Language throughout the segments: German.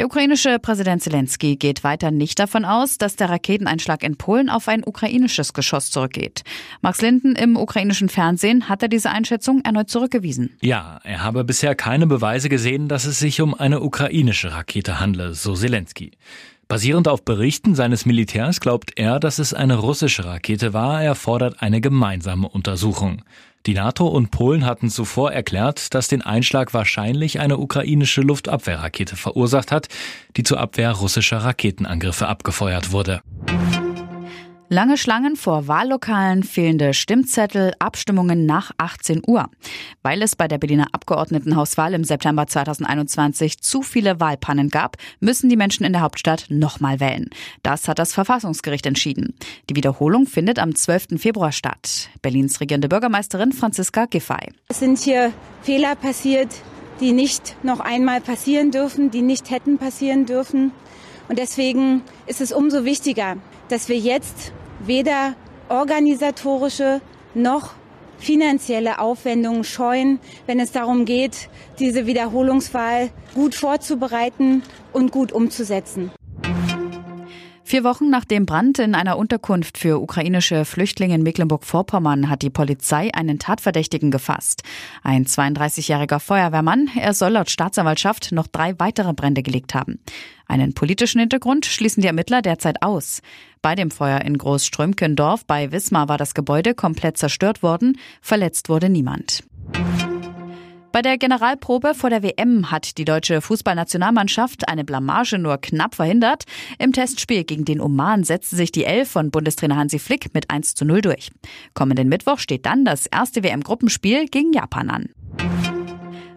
Der ukrainische Präsident Zelensky geht weiter nicht davon aus, dass der Raketeneinschlag in Polen auf ein ukrainisches Geschoss zurückgeht. Max Linden im ukrainischen Fernsehen hat er diese Einschätzung erneut zurückgewiesen. Ja, er habe bisher keine Beweise gesehen, dass es sich um eine ukrainische Rakete handle, so Zelensky. Basierend auf Berichten seines Militärs glaubt er, dass es eine russische Rakete war. Er fordert eine gemeinsame Untersuchung. Die NATO und Polen hatten zuvor erklärt, dass den Einschlag wahrscheinlich eine ukrainische Luftabwehrrakete verursacht hat, die zur Abwehr russischer Raketenangriffe abgefeuert wurde. Lange Schlangen vor Wahllokalen, fehlende Stimmzettel, Abstimmungen nach 18 Uhr. Weil es bei der Berliner Abgeordnetenhauswahl im September 2021 zu viele Wahlpannen gab, müssen die Menschen in der Hauptstadt nochmal wählen. Das hat das Verfassungsgericht entschieden. Die Wiederholung findet am 12. Februar statt. Berlins regierende Bürgermeisterin Franziska Giffey. Es sind hier Fehler passiert, die nicht noch einmal passieren dürfen, die nicht hätten passieren dürfen. Und deswegen ist es umso wichtiger, dass wir jetzt weder organisatorische noch finanzielle Aufwendungen scheuen, wenn es darum geht, diese Wiederholungswahl gut vorzubereiten und gut umzusetzen. Vier Wochen nach dem Brand in einer Unterkunft für ukrainische Flüchtlinge in Mecklenburg-Vorpommern hat die Polizei einen Tatverdächtigen gefasst. Ein 32-jähriger Feuerwehrmann. Er soll laut Staatsanwaltschaft noch drei weitere Brände gelegt haben. Einen politischen Hintergrund schließen die Ermittler derzeit aus. Bei dem Feuer in Großströmkendorf bei Wismar war das Gebäude komplett zerstört worden. Verletzt wurde niemand. Bei der Generalprobe vor der WM hat die deutsche Fußballnationalmannschaft eine Blamage nur knapp verhindert. Im Testspiel gegen den Oman setzte sich die Elf von Bundestrainer Hansi Flick mit 1 zu 0 durch. Kommenden Mittwoch steht dann das erste WM-Gruppenspiel gegen Japan an.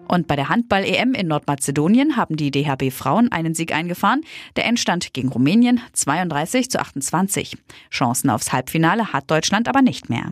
Und bei der Handball-EM in Nordmazedonien haben die DHB-Frauen einen Sieg eingefahren. Der Endstand gegen Rumänien 32 zu 28. Chancen aufs Halbfinale hat Deutschland aber nicht mehr.